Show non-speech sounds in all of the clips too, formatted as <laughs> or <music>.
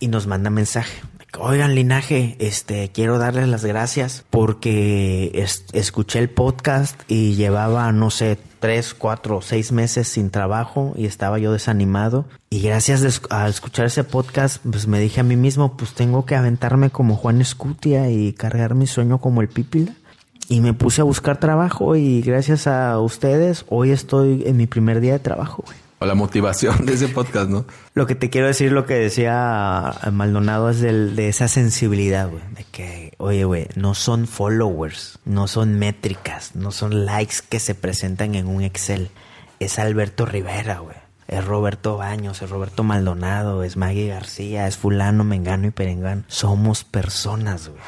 y nos manda mensaje. Oigan, linaje, este, quiero darles las gracias porque escuché el podcast y llevaba, no sé, tres, cuatro, seis meses sin trabajo y estaba yo desanimado. Y gracias a escuchar ese podcast, pues me dije a mí mismo, pues tengo que aventarme como Juan Escutia y cargar mi sueño como el Pípila. Y me puse a buscar trabajo y gracias a ustedes hoy estoy en mi primer día de trabajo, güey. O la motivación de ese podcast, ¿no? Lo que te quiero decir, lo que decía Maldonado es de esa sensibilidad, güey. De que, oye, güey, no son followers, no son métricas, no son likes que se presentan en un Excel. Es Alberto Rivera, güey. Es Roberto Baños, es Roberto Maldonado, es Maggie García, es fulano, mengano y perengano. Somos personas, güey.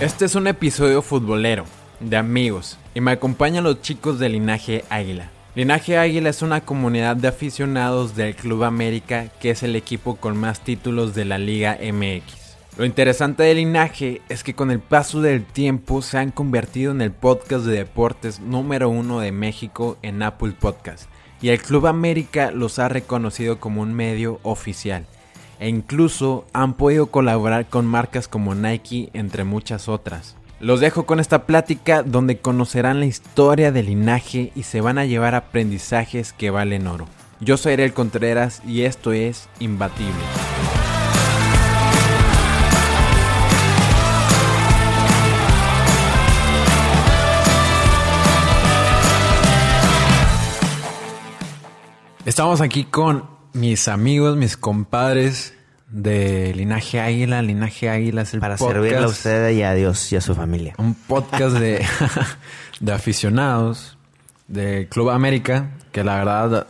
Este es un episodio futbolero, de amigos, y me acompañan los chicos de Linaje Águila. Linaje Águila es una comunidad de aficionados del Club América, que es el equipo con más títulos de la Liga MX. Lo interesante de Linaje es que con el paso del tiempo se han convertido en el podcast de deportes número uno de México en Apple Podcast, y el Club América los ha reconocido como un medio oficial e incluso han podido colaborar con marcas como Nike entre muchas otras. Los dejo con esta plática donde conocerán la historia del linaje y se van a llevar aprendizajes que valen oro. Yo soy Ariel Contreras y esto es Imbatible. Estamos aquí con mis amigos, mis compadres de Linaje Águila. Linaje Águila es el Para servirle a usted y a Dios y a su familia. Un podcast de, <laughs> de aficionados del Club América que la verdad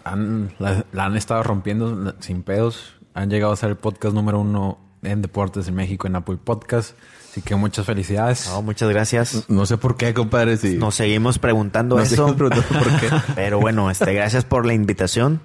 la, han estado rompiendo sin pedos. Han llegado a ser el podcast número uno en deportes en México en Apple Podcast. Así que muchas felicidades. muchas gracias. No sé por qué, compadre. Nos seguimos preguntando eso. por qué. <laughs> Pero bueno, este, gracias por la invitación.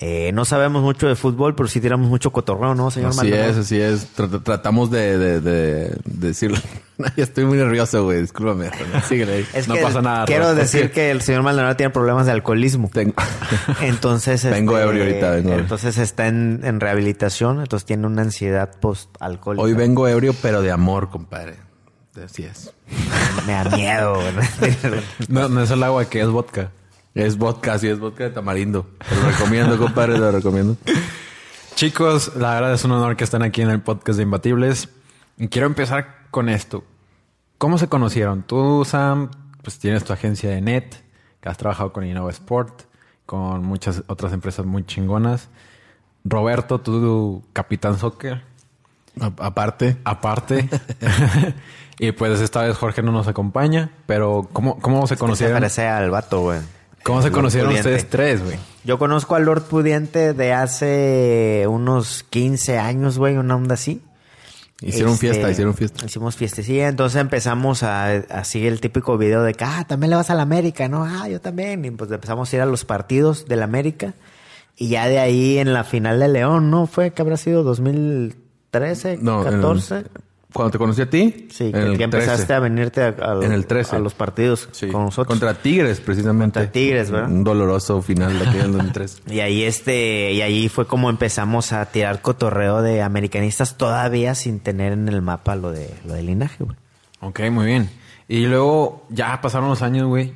Eh, no sabemos mucho de fútbol, pero sí tiramos mucho cotorreo, ¿no, señor Así es, así es. tratamos de, de, de, decirlo. <laughs> Estoy muy nervioso, güey. Discúlpame. Síguele no pasa nada. Quiero decir que el señor Maldonado tiene problemas de alcoholismo. Tengo. <laughs> Entonces... <laughs> vengo este, ebrio ahorita. Vengo entonces está en, en rehabilitación. Entonces tiene una ansiedad post-alcohólica. Hoy vengo ebrio, pero de amor, compadre. Así es. Me da miedo, no, no es el agua que es vodka. Es vodka, sí, es vodka de tamarindo. lo recomiendo, compadre, lo recomiendo. Chicos, la verdad es un honor que estén aquí en el podcast de Imbatibles. Y quiero empezar con esto. ¿Cómo se conocieron? Tú, Sam, pues tienes tu agencia de net, que has trabajado con Innova Sport, con muchas otras empresas muy chingonas. Roberto, tú, Capitán Soccer. aparte. Aparte. <laughs> y pues esta vez Jorge no nos acompaña, pero ¿cómo, cómo se conocieron? Se parece al vato, güey. ¿Cómo se conocieron ustedes tres, güey? Yo conozco al Lord Pudiente de hace unos 15 años, güey, una onda así. Hicieron este, fiesta, hicieron fiesta. Hicimos sí. entonces empezamos a, así el típico video de que, ah, también le vas a la América, ¿no? Ah, yo también. Y pues empezamos a ir a los partidos de la América. Y ya de ahí en la final de León, ¿no? Fue que habrá sido 2013, no, 14. Cuando te conocí a ti. Sí, que, empezaste a venirte a, en el 13. a los partidos con nosotros. Contra Tigres, precisamente. Contra Tigres, ¿verdad? Un doloroso final de aquel 2003. <laughs> y ahí este, y ahí fue como empezamos a tirar cotorreo de americanistas todavía sin tener en el mapa lo de lo del linaje, güey. Ok, muy bien. Y luego ya pasaron los años, güey.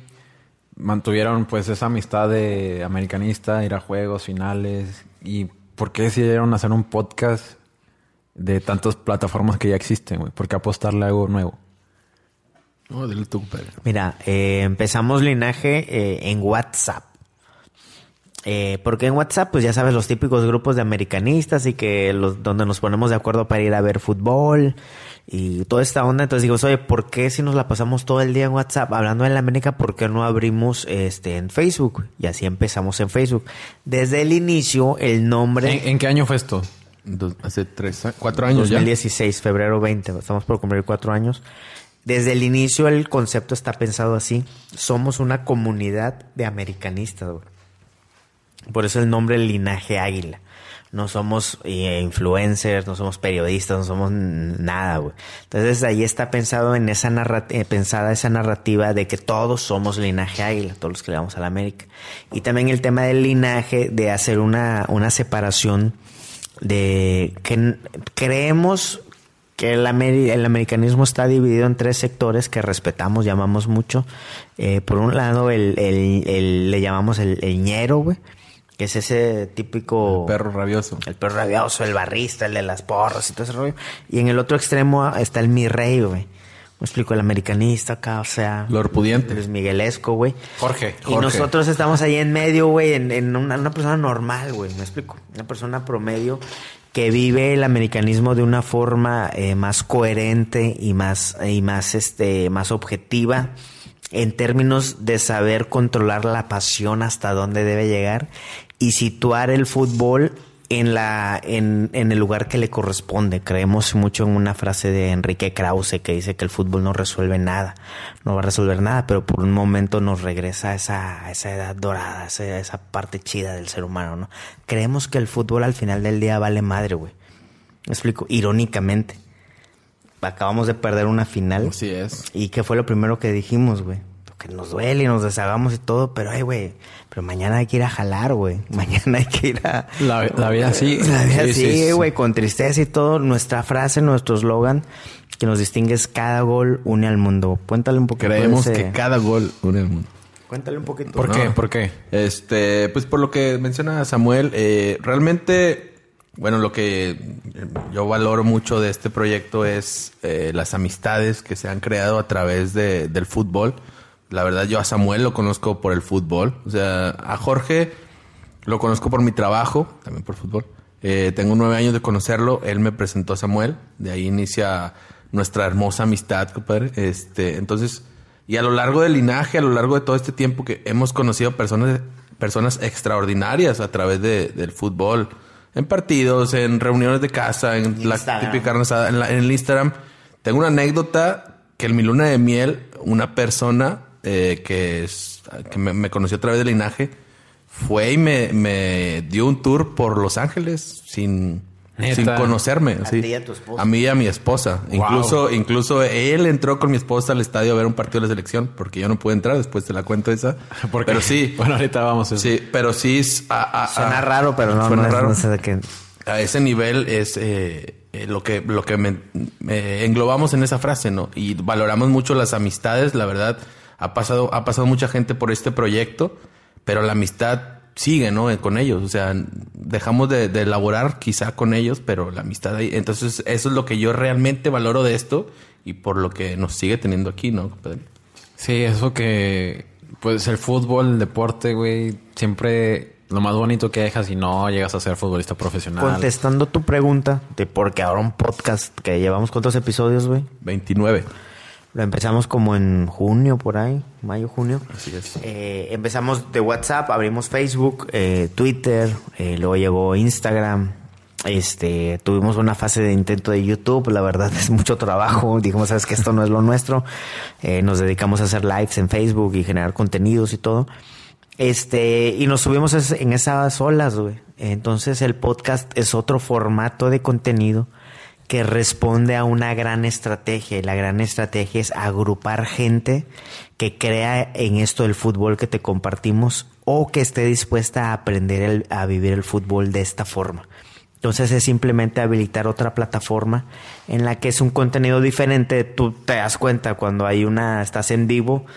Mantuvieron pues esa amistad de americanista, ir a juegos, finales. ¿Y por qué decidieron hacer un podcast de tantas plataformas que ya existen, güey. ¿Por qué apostarle a algo nuevo? No, dile tú, Mira, eh, empezamos linaje eh, en WhatsApp. Eh, porque en WhatsApp, pues ya sabes, los típicos grupos de americanistas y que los, donde nos ponemos de acuerdo para ir a ver fútbol y toda esta onda. Entonces digo, oye, ¿por qué si nos la pasamos todo el día en WhatsApp hablando de la América, por qué no abrimos este en Facebook? Y así empezamos en Facebook. Desde el inicio, el nombre. en qué año fue esto? Hace tres, cuatro años 2016, febrero 20. Estamos por cumplir cuatro años. Desde el inicio el concepto está pensado así. Somos una comunidad de americanistas, Por eso el nombre Linaje Águila. no somos eh, influencers, no somos periodistas, no somos nada, güey. Entonces ahí está pensado en esa narrativa, pensada esa narrativa de que todos somos linaje águila, todos los que le vamos a la América. Y también el tema del linaje, de hacer una, una separación de que creemos que el, el, americanismo está dividido en tres sectores que respetamos, llamamos mucho. Eh, por un lado, el, el, le llamamos el, ñero, güey, que es ese típico... El perro rabioso. El perro rabioso, el barrista, el de las porras y todo ese rollo. Y en el otro extremo está el mi rey, güey. Me explico, el americanista acá, o sea... Lo pudiente. Luis Miguelesco, güey. Jorge, Y nosotros estamos ahí en medio, güey, en, en una, una persona normal, güey. Me explico. Una persona promedio que vive el americanismo de una forma eh, más coherente y más y más este más objetiva en términos de saber controlar la pasión hasta dónde debe llegar y situar el fútbol en la en, en, el lugar que le corresponde. Creemos mucho en una frase de Enrique Krause que dice que el fútbol no resuelve nada, no va a resolver nada, pero por un momento nos regresa a esa, a esa edad dorada, a esa, esa, parte chida del ser humano, ¿no? Creemos que el fútbol al final del día vale madre, güey. Me explico, irónicamente. Acabamos de perder una final. Así es. ¿Y qué fue lo primero que dijimos, güey? Que nos duele y nos deshagamos y todo, pero, ay, güey, pero mañana hay que ir a jalar, güey. <laughs> Mañana hay que ir a... La, la vida sí. <laughs> La vida sí, güey, con tristeza y todo. Nuestra frase, nuestro eslogan que nos distingue es cada gol une al mundo. Cuéntale un poquito. Creemos que cada gol une al mundo. Cuéntale un poquito. ¿Por qué? ¿Por qué? Este, pues por lo que menciona Samuel, eh, realmente, bueno, lo que yo valoro mucho de este proyecto es eh, las amistades que se han creado a través de, del fútbol. La verdad, yo a Samuel lo conozco por el fútbol. O sea, a Jorge lo conozco por mi trabajo, también por fútbol. Eh, tengo nueve años de conocerlo. Él me presentó a Samuel. De ahí inicia nuestra hermosa amistad, compadre. Este, entonces, y a lo largo del linaje, a lo largo de todo este tiempo que hemos conocido personas, personas extraordinarias a través de, del fútbol. En partidos, en reuniones de casa, en la típica en, la, en el Instagram. Tengo una anécdota que en mi luna de miel, una persona eh, que, es, que me, me, conoció a través del linaje, fue y me, me dio un tour por Los Ángeles sin, sin conocerme. A, sí. ti y a, tu esposa. a mí y a mi esposa. Wow. Incluso, incluso él entró con mi esposa al estadio a ver un partido de la selección, porque yo no pude entrar, después te la cuento esa. <laughs> ¿Por pero sí. Bueno, ahorita vamos a. Sí, pero sí. A, a, Suena raro, pero no, suena no, raro. no sé de qué. A ese nivel es eh, eh, lo que, lo que me, me englobamos en esa frase, ¿no? Y valoramos mucho las amistades, la verdad ha pasado, ha pasado mucha gente por este proyecto, pero la amistad sigue, ¿no? Con ellos. O sea, dejamos de, de, elaborar quizá con ellos, pero la amistad ahí. Entonces, eso es lo que yo realmente valoro de esto y por lo que nos sigue teniendo aquí, ¿no? Sí, eso que, pues el fútbol, el deporte, güey, siempre lo más bonito que dejas y no llegas a ser futbolista profesional. Contestando tu pregunta de por qué ahora un podcast que llevamos cuántos episodios, güey? 29. Lo empezamos como en junio, por ahí, mayo, junio. Así es. Eh, empezamos de WhatsApp, abrimos Facebook, eh, Twitter, eh, luego llegó Instagram. Este, tuvimos una fase de intento de YouTube, la verdad <laughs> es mucho trabajo. Dijimos, sabes que esto no es lo nuestro. Eh, nos dedicamos a hacer lives en Facebook y generar contenidos y todo. Este, y nos subimos en esas olas, güey. Entonces el podcast es otro formato de contenido que responde a una gran estrategia. Y la gran estrategia es agrupar gente que crea en esto del fútbol que te compartimos o que esté dispuesta a aprender el, a vivir el fútbol de esta forma. Entonces es simplemente habilitar otra plataforma en la que es un contenido diferente. Tú te das cuenta cuando hay una, estás en vivo,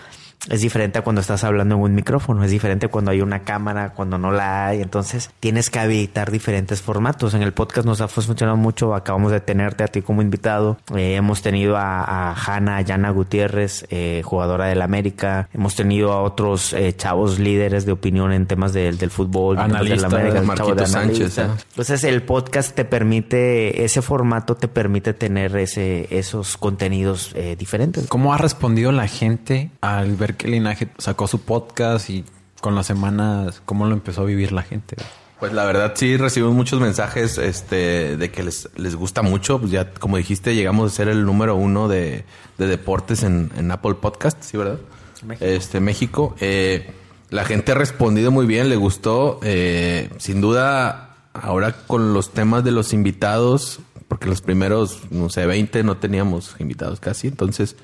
es diferente a cuando estás hablando en un micrófono, es diferente cuando hay una cámara, cuando no la hay. Entonces tienes que habilitar diferentes formatos. En el podcast nos ha funcionado mucho. Acabamos de tenerte a ti como invitado. Eh, hemos tenido a, a Hanna, Yana Gutiérrez, eh, jugadora del América. Hemos tenido a otros eh, chavos líderes de opinión en temas de, del fútbol, analista, del América, Marquito de Sánchez. ¿eh? Entonces el podcast te permite, ese formato te permite tener ese, esos contenidos eh, diferentes. ¿Cómo ha respondido la gente al ver que Linaje sacó su podcast y con las semanas, cómo lo empezó a vivir la gente? Pues la verdad sí recibimos muchos mensajes este, de que les, les gusta mucho. Pues ya, como dijiste, llegamos a ser el número uno de, de deportes en, en, Apple Podcast, ¿sí, verdad? México. Este, México. Eh, la gente ha respondido muy bien, le gustó. Eh, sin duda ahora con los temas de los invitados, porque los primeros, no sé, 20 no teníamos invitados casi, entonces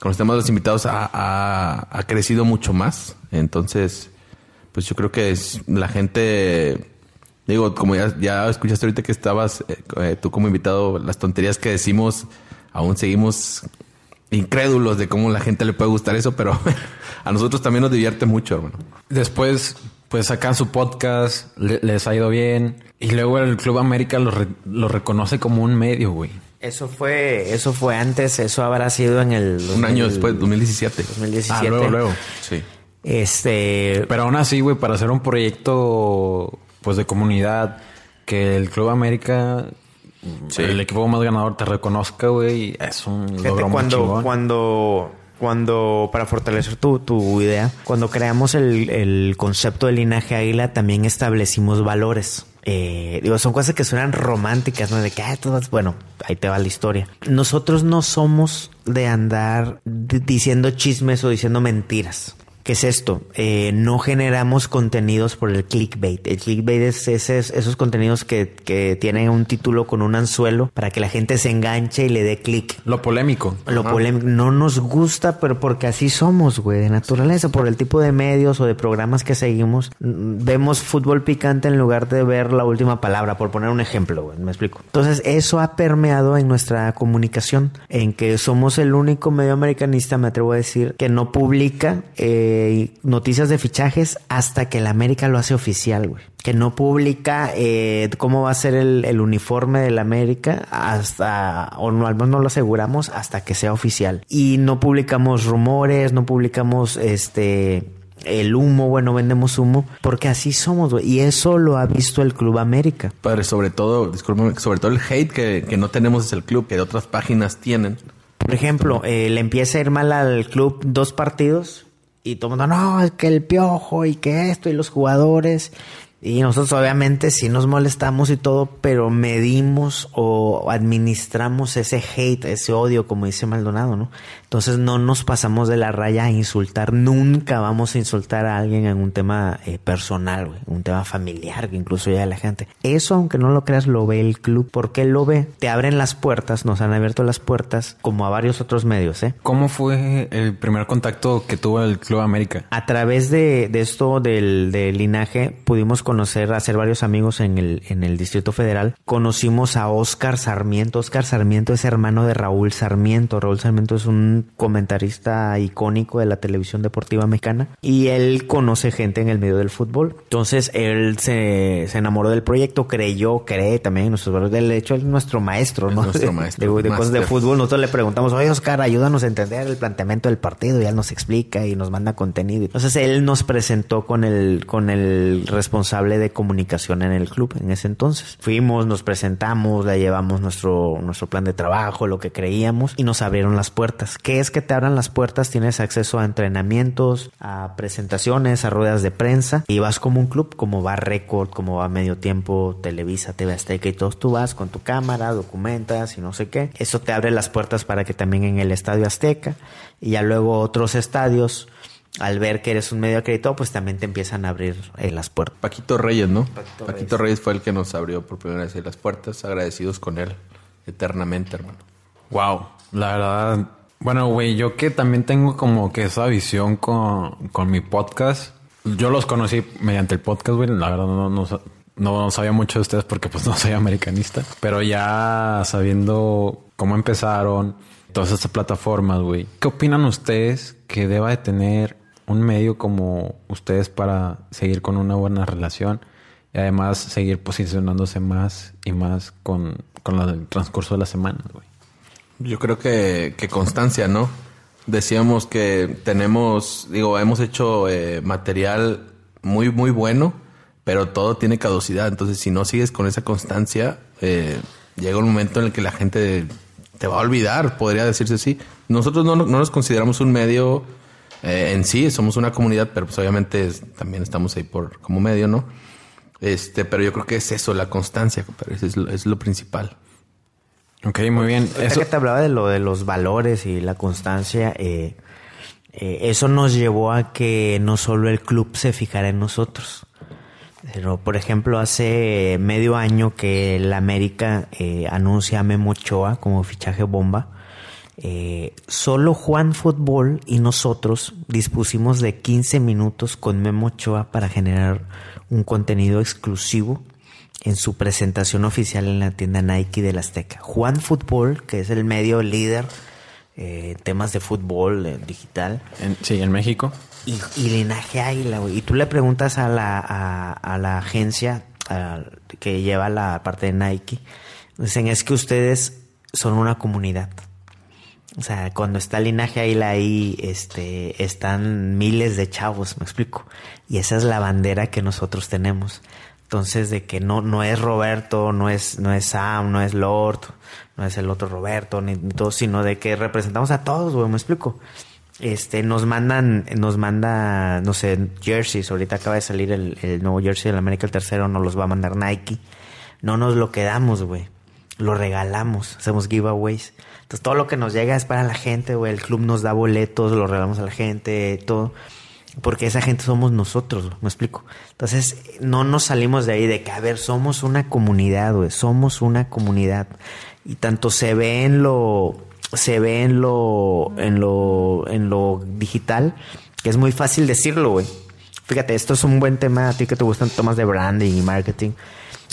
con los temas de los invitados ha, crecido mucho más. Entonces, pues yo creo que la gente Digo, como ya, escuchaste ahorita que estabas eh, eh, tú como invitado, las tonterías que decimos, aún seguimos incrédulos de cómo la gente le puede gustar eso, pero <laughs> a nosotros también nos divierte mucho, hermano. Después, pues sacan su podcast, les ha ido bien, y luego el Club América lo reconoce como un medio, güey. Eso fue, eso fue antes, eso habrá sido en el... un año después, 2017. 2017. Ah, luego, luego. Sí. Este... Pero aún así, güey, para hacer un proyecto pues de comunidad, que el Club América, el equipo más ganador te reconozca, güey, es un logro cuando, cuando cuando, para fortalecer tu, tu idea, cuando creamos el, el, concepto de linaje águila, también establecimos valores. Eh, digo, son cosas que suenan románticas, ¿no? De que, ah, todas, bueno, ahí te va la historia. Nosotros no somos de andar diciendo chismes o diciendo mentiras. ¿Qué es esto? Eh, no generamos contenidos por el clickbait. El clickbait es, esos contenidos que, que, tienen un título con un anzuelo para que la gente se enganche y le dé clic. Lo polémico. Lo polémico. No nos gusta, pero porque así somos, güey, de naturaleza. Por el tipo de medios o de programas que seguimos, vemos fútbol picante en lugar de ver la última palabra, por poner un ejemplo, güey. Me explico. Entonces, eso ha permeado en nuestra comunicación, en que somos el único medio americanista, me atrevo a decir, que no publica. Eh, noticias de fichajes hasta que el América lo hace oficial, güey. Que no publica eh, cómo va a ser el, uniforme del América hasta, o no, al menos no lo aseguramos hasta que sea oficial. Y no publicamos rumores, no publicamos este el humo, bueno, vendemos humo, porque así somos, güey. Y eso lo ha visto el Club América. Padre, sobre todo, discúlpame, sobre todo el hate que, que no tenemos es el club, que de otras páginas tienen. Por ejemplo, eh, le empieza a ir mal al club dos partidos y todo el mundo, no, es que el piojo y que esto y los jugadores. Y nosotros obviamente sí nos molestamos y todo, pero medimos o administramos ese hate, ese odio, como dice Maldonado, ¿no? Entonces no nos pasamos de la raya a insultar. Nunca vamos a insultar a alguien en un tema eh, personal, güey, un tema familiar, que incluso ya la gente. Eso, aunque no lo creas, lo ve el club. ¿Por qué lo ve? Te abren las puertas, nos han abierto las puertas, como a varios otros medios, ¿eh? ¿Cómo fue el primer contacto que tuvo el Club América? A través de, esto del, del linaje, pudimos conocer, hacer varios amigos en el, en el Distrito Federal. Conocimos a Oscar Sarmiento. Oscar Sarmiento es hermano de Raúl Sarmiento. Raúl Sarmiento es un comentarista icónico de la televisión deportiva mexicana. Y él conoce gente en el medio del fútbol. Entonces él se, se enamoró del proyecto, creyó, cree también en nuestros valores. De hecho, es nuestro maestro, ¿no? nuestro <laughs> maestro. De, cosas de fútbol. Nosotros le preguntamos, oye Oscar, ayúdanos a entender el planteamiento del partido. Y él nos explica y nos manda contenido. Entonces él nos presentó con el, con el responsable de comunicación en el club en ese entonces. Fuimos, nos presentamos, le llevamos nuestro, nuestro plan de trabajo, lo que creíamos y nos abrieron las puertas. ¿Qué es que te abran las puertas? Tienes acceso a entrenamientos, a presentaciones, a ruedas de prensa y vas como un club, como va Record, como va Medio Tiempo, Televisa, TV Azteca y todos tú vas con tu cámara, documentas y no sé qué. Eso te abre las puertas para que también en el Estadio Azteca y ya luego otros estadios al ver que eres un medio acreditado, pues también te empiezan a abrir eh, las puertas. Paquito Reyes, ¿no? Paquito, Reyes. fue el que nos abrió por primera vez las puertas, agradecidos con él eternamente, hermano. Wow, la verdad, bueno, güey, yo que también tengo como que esa visión con, con mi podcast. Yo los conocí mediante el podcast, güey. La verdad no, no, no sabía mucho de ustedes porque pues <laughs> no soy americanista. Pero ya sabiendo cómo empezaron, todas estas plataformas, güey. ¿Qué opinan ustedes que deba de tener un medio como ustedes para seguir con una buena relación y además seguir posicionándose más y más con, con el transcurso de las semanas, güey. Yo creo que, que, constancia, ¿no? Decíamos que tenemos, digo, hemos hecho eh, material muy, muy bueno, pero todo tiene caducidad. Entonces, si no sigues con esa constancia, eh, llega un momento en el que la gente te va a olvidar, podría decirse así. Nosotros no, no nos consideramos un medio eh, en sí, somos una comunidad, pero pues obviamente también estamos ahí por como medio, ¿no? Este, pero yo creo que es eso, la constancia, es lo, es lo principal. Ok, muy bien. Eso que te hablaba de lo de los valores y la constancia, eh, eh, eso nos llevó a que no solo el club se fijara en nosotros, Pero, por ejemplo, hace medio año que el América eh, anuncia a Memo Ochoa como fichaje bomba. Eh, solo Juan Fútbol y nosotros dispusimos de 15 minutos con Memo Ochoa para generar un contenido exclusivo en su presentación oficial en la tienda Nike del Azteca. Juan Fútbol, que es el medio líder eh, en temas de fútbol eh, digital. En- sí, en México. Y, y linaje águila, güey. Y tú le preguntas a la, a, a la agencia a- que lleva la parte de Nike. Dicen, es que ustedes son una comunidad. O sea, cuando está linaje águila ahí, este, están miles de chavos, me explico. Y esa es la bandera que nosotros tenemos. Entonces, de que no, no es Roberto, no es, no es Sam, no es Lord, no es el otro Roberto, ni, todo, sino de que representamos a todos, güey, me explico. Este, nos mandan, nos manda, no sé, jerseys. Ahorita acaba de salir el, el nuevo jersey del América, el tercero, nos los va a mandar Nike. No nos lo quedamos, güey. Lo regalamos, hacemos giveaways. Entonces todo lo que nos llega es para la gente, güey. El club nos da boletos, lo regalamos a la gente, todo. Porque esa gente somos nosotros, me explico. Entonces, no nos salimos de ahí de que, a ver, somos una comunidad, güey. Somos una comunidad. Y tanto se ve en lo, se ve en lo, en lo, en lo digital, que es muy fácil decirlo, güey. Fíjate, esto es un buen tema a ti que te gustan temas de branding y marketing.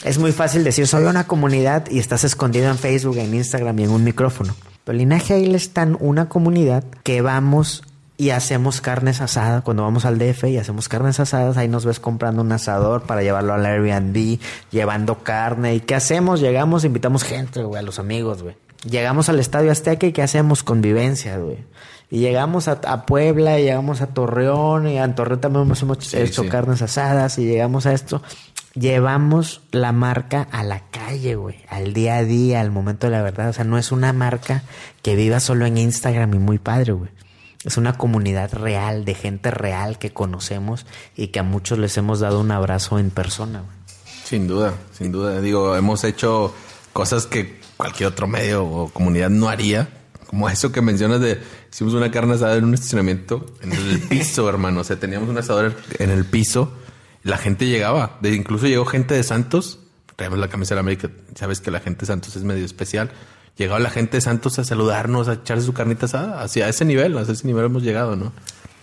Es muy fácil decir, soy una comunidad y estás escondido en Facebook, en Instagram y en un micrófono. Pero Linaje Águila es tan una comunidad que vamos y hacemos carnes asadas. Cuando vamos al DF y hacemos carnes asadas, ahí nos ves comprando un asador para llevarlo al Airbnb, llevando carne. ¿Y qué hacemos? Llegamos, invitamos gente, güey, a los amigos, güey. Llegamos al Estadio Azteca y ¿qué hacemos? Convivencia, güey. Y llegamos a, a Puebla, y llegamos a Torreón, y en Torreón también hemos hecho sí. carnes asadas, y llegamos a esto. Llevamos la marca a la calle, güey, al día a día, al momento de la verdad. O sea, no es una marca que viva solo en Instagram y muy padre, güey. Es una comunidad real, de gente real que conocemos y que a muchos les hemos dado un abrazo en persona. Sin duda, sin duda. Digo, hemos hecho cosas que cualquier otro medio o comunidad no haría. Como eso que mencionas de hicimos una carne asada en un estacionamiento en el <laughs> piso, hermano. O sea, teníamos un asador en el piso. La gente llegaba. De, incluso llegó gente de Santos. Traemos la camisa de la América. Sabes que la gente de Santos es medio especial. Llegaba la gente de Santos a saludarnos, a echarse su carnita asada. Hacia ese nivel, a ese nivel hemos llegado, ¿no?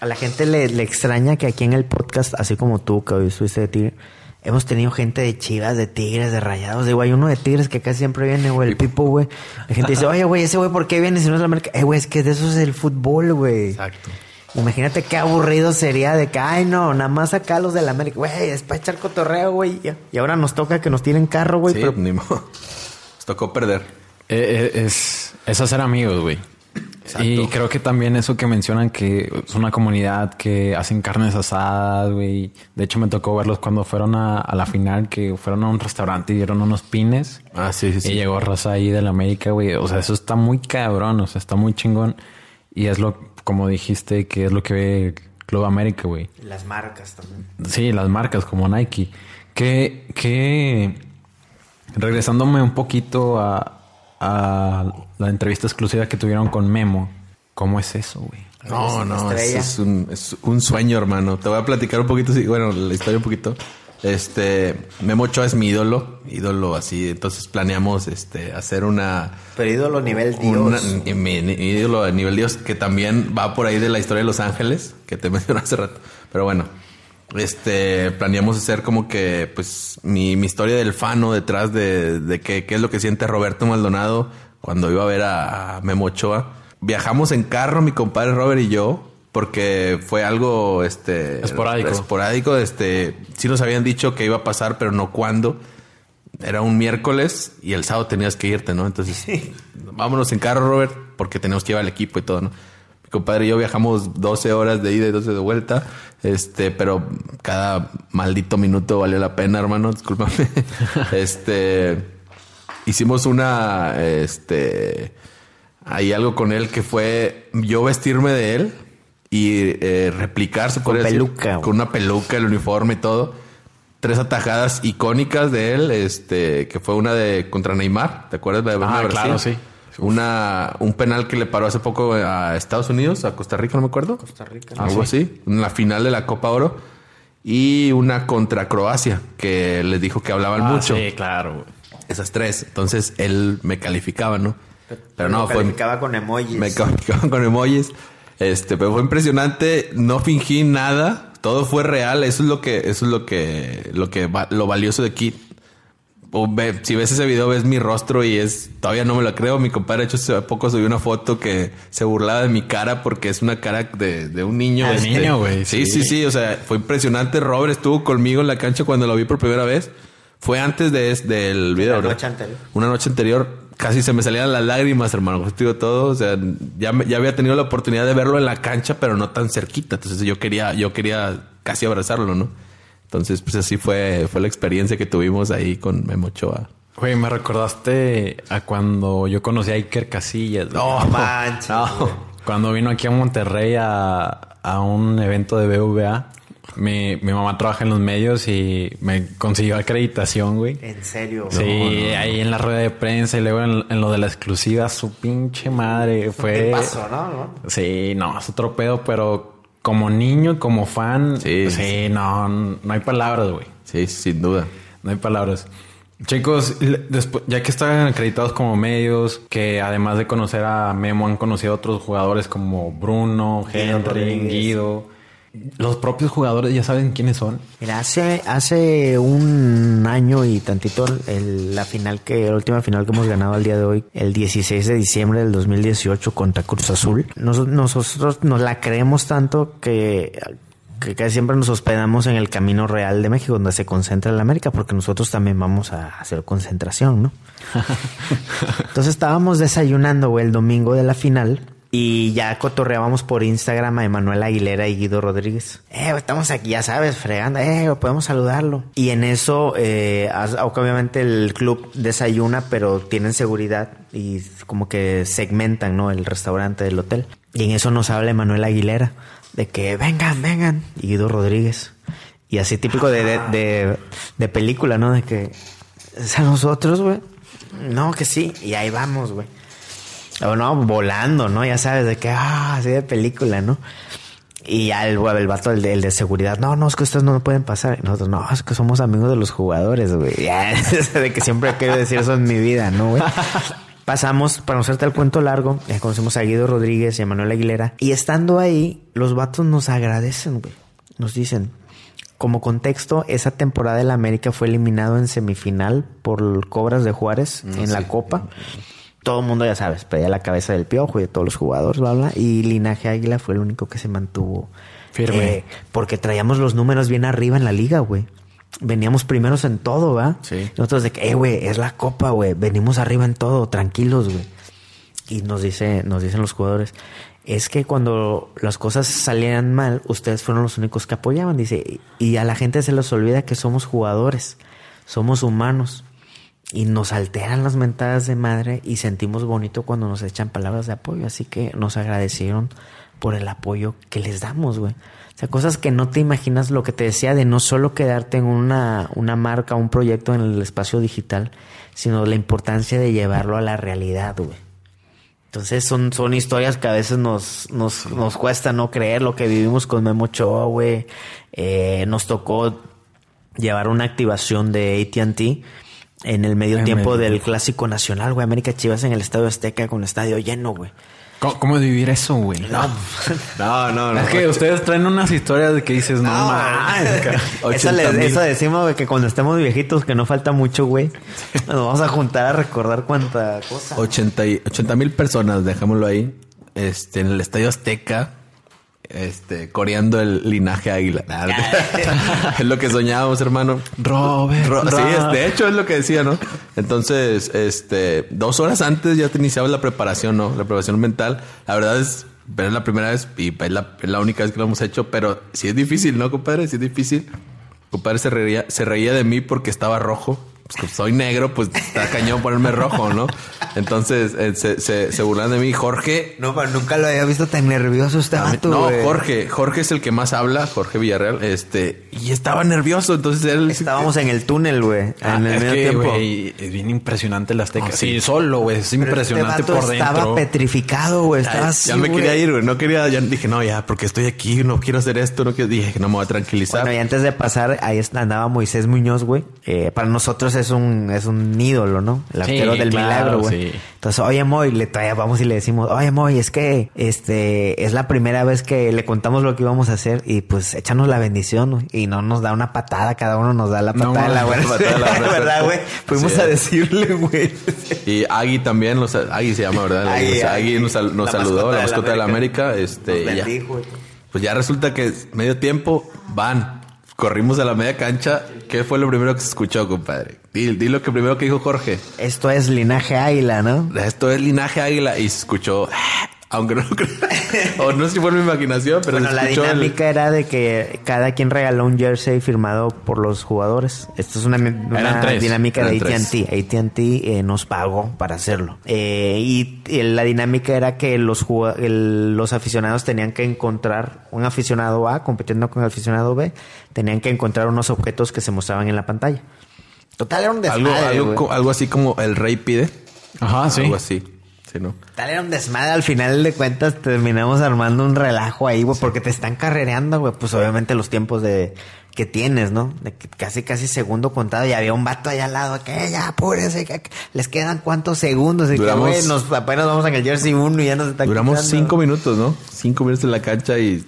A la gente le, le extraña que aquí en el podcast, así como tú, que hoy estuviste de Tigre, hemos tenido gente de chivas, de tigres, de rayados. Digo, hay uno de tigres que casi siempre viene, güey, el Pipo, güey. La gente dice, oye, güey, ese güey, ¿por qué viene si no es la América? Eh, güey, es que de eso es el fútbol, güey. Exacto. Imagínate qué aburrido sería de que, ay, no, nada más acá los de la América, güey, es para echar cotorreo, güey. Y ahora nos toca que nos tiren carro, güey. Sí, pero ni modo. Nos tocó perder. Eh, eh, es, es hacer amigos, güey. Exacto. Y creo que también eso que mencionan que es una comunidad que hacen carnes asadas, güey. De hecho, me tocó verlos cuando fueron a, a la final, que fueron a un restaurante y dieron unos pines. Ah, sí, sí, sí. Y llegó raza ahí de la América, güey. O sea, eso está muy cabrón, o sea, está muy chingón. Y es lo, como dijiste, que es lo que ve el Club América, güey. Las marcas también. Sí, las marcas como Nike. Que, que regresándome un poquito a, a la entrevista exclusiva que tuvieron con Memo, ¿cómo es eso, güey? No, no, es, un, es un sueño, hermano. Te voy a platicar un poquito, sí, bueno, la historia un poquito. Este, Memo Ochoa es mi ídolo, ídolo así. Entonces planeamos, este, hacer una, Pero ídolo nivel una- Dios. mi, mi ídolo a nivel Dios, que también va por ahí de la historia de Los Ángeles, que te <laughs> mencioné hace rato. Pero bueno, este, planeamos hacer como que, pues, mi, mi historia del fano detrás de, de qué, qué es lo que siente Roberto Maldonado cuando iba a ver a, Memo Ochoa. Viajamos en carro, mi compadre Robert y yo, porque fue algo, este... Esporádico. Esporádico, este... Sí nos habían dicho que iba a pasar, pero no cuándo. Era un miércoles y el sábado tenías que irte, ¿no? Entonces, <laughs> vámonos en carro, Robert, porque tenemos que llevar el equipo y todo, ¿no? Compadre y yo viajamos 12 horas de ida y 12 de vuelta, este, pero cada maldito minuto valió la pena, hermano, discúlpame. <laughs> este, hicimos una, este, hay algo con él que fue yo vestirme de él y eh, replicar, se Con decir, con una peluca, el uniforme y todo. Tres atajadas icónicas de él, este, que fue una de contra Neymar, ¿te acuerdas de Ah, claro, sí. Una, un penal que le paró hace poco a Estados Unidos, a Costa Rica, no me acuerdo. Costa Rica. Algo así. En la final de la Copa Oro. y una contra Croacia, que les dijo que hablaban Ah, mucho. Sí, claro. Esas tres. Entonces él me calificaba, ¿no? Pero no, fue. calificaba con emojis. Me <laughs> calificaban con emojis. Este, pero fue impresionante. No fingí nada. Todo fue real. Eso es lo que, eso es lo que, lo que, va- lo valioso de aquí. O ve- si ves ese video, ves mi rostro y es, todavía no me lo creo. Mi compadre, de hecho, hace poco subió una foto que se burlaba de mi cara porque es una cara de, de un niño. De niño, güey, Sí, sí. sí, sí. O sea, fue impresionante. Robert estuvo conmigo en la cancha cuando lo vi por primera vez. Fue antes de, es- del video. La ¿verdad? noche anterior. Una noche anterior casi se me salían las lágrimas, hermano. Pues digo todo. O sea, ya, me- ya había tenido la oportunidad de verlo en la cancha, pero no tan cerquita. Entonces yo quería, yo quería casi abrazarlo, ¿no? Entonces, pues así fue, fue la experiencia que tuvimos ahí con Memo Ochoa. Güey, me recordaste a cuando yo conocí a Iker Casillas. güey. No manches. güey. Cuando vino aquí a Monterrey a, a un evento de BVA, mi, mi mamá trabaja en los medios y me consiguió acreditación, güey. En serio. Sí, ahí en la rueda de prensa y luego en, en lo de la exclusiva, su pinche madre. Fue. ¿Qué pasó, no? ¿No? Sí, no, es otro pedo, pero como niño, como fan, Sí, sí, sí. no, no hay palabras, güey. Sí, sin duda. No hay palabras. Chicos, le- despu- ya que están acreditados como medios, que además de conocer a Memo han conocido a otros jugadores como Bruno, Guido Henry, Rodríguez. Guido. Los propios jugadores ya saben quiénes son. Mira, hace, hace un año y tantito el- la final que, la última final que hemos ganado al día de hoy, el 16 de diciembre del 2018 contra Cruz Azul. Nos- nosotros nos la creemos tanto que, que casi siempre nos hospedamos en el Camino Real de México, donde se concentra la América, porque nosotros también vamos a hacer concentración, ¿no? <laughs> Entonces estábamos desayunando, güey, el domingo de la final. Y ya cotorreábamos por Instagram a Emanuel Aguilera y Guido Rodríguez. Eh, estamos aquí, ya sabes, fregando. Eh, podemos saludarlo. Y en eso, eh, obviamente el club desayuna, pero tienen seguridad y como que segmentan, ¿no? El restaurante del hotel. Y en eso nos habla Emanuel Aguilera de que vengan, vengan. Y Guido Rodríguez. Y así típico de, de, de, de película, ¿no? De que es a nosotros, güey. No, que sí. Y ahí vamos, güey. O no, volando, ¿no? Ya sabes, de que, ah, así de película, ¿no? Y ya el, el vato, el de, el de seguridad, no, no, es que ustedes no pueden pasar. Y nosotros, no, es que somos amigos de los jugadores, güey. <laughs> Ya, de que siempre querido decir eso en mi vida, ¿no, güey? <laughs> Pasamos, para no hacerte el cuento largo, eh, conocemos a Guido Rodríguez y a Manuel Aguilera. Y estando ahí, los vatos nos agradecen, güey. Nos dicen, como contexto, esa temporada de la América fue eliminado en semifinal por Cobras de Juárez en la Copa. Todo el mundo, ya sabes, pedía la cabeza del piojo y de todos los jugadores, bla, bla. Y Linaje Águila fue el único que se mantuvo Firme. eh, porque traíamos los números bien arriba en la liga, güey. Veníamos primeros en todo, ¿va? Sí. Nosotros de que, eh, güey, es la copa, güey. Venimos arriba en todo, tranquilos, güey. Y nos dice, nos dicen los jugadores, es que cuando las cosas salían mal, ustedes fueron los únicos que apoyaban, dice, y a la gente se les olvida que somos jugadores, somos humanos. Y nos alteran las mentadas de madre y sentimos bonito cuando nos echan palabras de apoyo. Así que nos agradecieron por el apoyo que les damos, güey. O sea, cosas que no te imaginas lo que te decía de no solo quedarte en una, una marca, un proyecto en el espacio digital, sino la importancia de llevarlo a la realidad, güey. Entonces son, son historias que a veces nos, nos, nos cuesta no creer lo que vivimos con Memo Ochoa, güey. Eh, nos tocó llevar una activación de AT&T en el medio En tiempo medio. del Clásico Nacional, güey. América Chivas en el Estadio Azteca con el estadio lleno, güey. ¿Cómo, cómo vivir eso, güey? <laughs> No, no, no. Es que ustedes traen unas historias de que dices, no, mames, cara. Eso, 80 le- mil. eso decimos, güey, que cuando estemos viejitos, que no falta mucho, güey, nos vamos a juntar a recordar cuánta cosa. 80 mil personas, dejémoslo ahí, este, en el Estadio Azteca, este, coreando el linaje águila. <laughs> Es lo que soñábamos, hermano. Robert. Ro- sí, es- de hecho es lo que decía, ¿no? Entonces, este, dos horas antes ya te iniciaba la preparación, ¿no? La preparación mental. La verdad es, pero es la primera vez y es la, es la única vez que lo hemos hecho, pero sí es difícil, ¿no, compadre? Sí es difícil. Compadre se reía, se reía de mí porque estaba rojo. Pues, soy negro, pues está cañón ponerme rojo, ¿no? Entonces eh, se, se, se, burlan de mí. Jorge. No, pero nunca lo había visto tan nervioso este vato, No, Jorge. Jorge es el que más habla, Jorge Villarreal. Este, y estaba nervioso. Entonces él. Estábamos en el túnel, güey. Ah, en el medio tiempo. es bien impresionante el Azteca. sí. solo, güey. Es este impresionante por dentro. Estaba petrificado, güey. Estaba así. Ya me quería ir, güey. No quería. Ya dije, no, ya, porque estoy aquí. No quiero hacer esto. No quiero. Dije que no me voy a tranquilizar. Bueno, y antes de pasar, ahí andaba Moisés Muñoz, güey. Eh, para nosotros es un, es un ídolo, ¿no? El arquero del milagro, güey. Entonces, oye, Moy, le vamos y le decimos, oye, Moy, es que este es la primera vez que le contamos lo que íbamos a hacer y pues échanos la bendición y no nos da una patada, cada uno nos da la patada de la <laughs> buena. ¿Verdad, güey? Fuimos a decirle, güey. Y Agui también, los, Agui se llama, ¿verdad? Agui, nos, saludó, la mascota de la América. este, ya, pues ya resulta que medio tiempo van corrimos a la media cancha. ¿Qué fue lo primero que se escuchó, compadre? Di, lo que primero que dijo Jorge. Esto es linaje águila, ¿no? Esto es linaje águila. Y se escuchó aunque no lo <laughs> creo. o no sé si fue mi imaginación, pero bueno, la dinámica era de que cada quien regaló un jersey firmado por los jugadores. Esto es una, dinámica de AT&T. AT&T eh, nos pagó para hacerlo. Eh, y, la dinámica era que los los aficionados tenían que encontrar un aficionado A compitiendo con el aficionado B, tenían que encontrar unos objetos que se mostraban en la pantalla. Total era un desmadre, algo, algo así como el rey pide. Ajá, sí. Algo así. Tal era un desmadre. Al final de cuentas terminamos armando un relajo ahí, güey, porque te están carrereando, güey. Pues obviamente los tiempos de que tienes, ¿no? De que casi, casi segundo contado y había un vato allá al lado que ya, apúrense, que les quedan cuántos segundos. Y Duramos, que, nos apenas vamos en el jersey uno y ya nos está Duramos cinco minutos, ¿no? Cinco minutos en la cancha y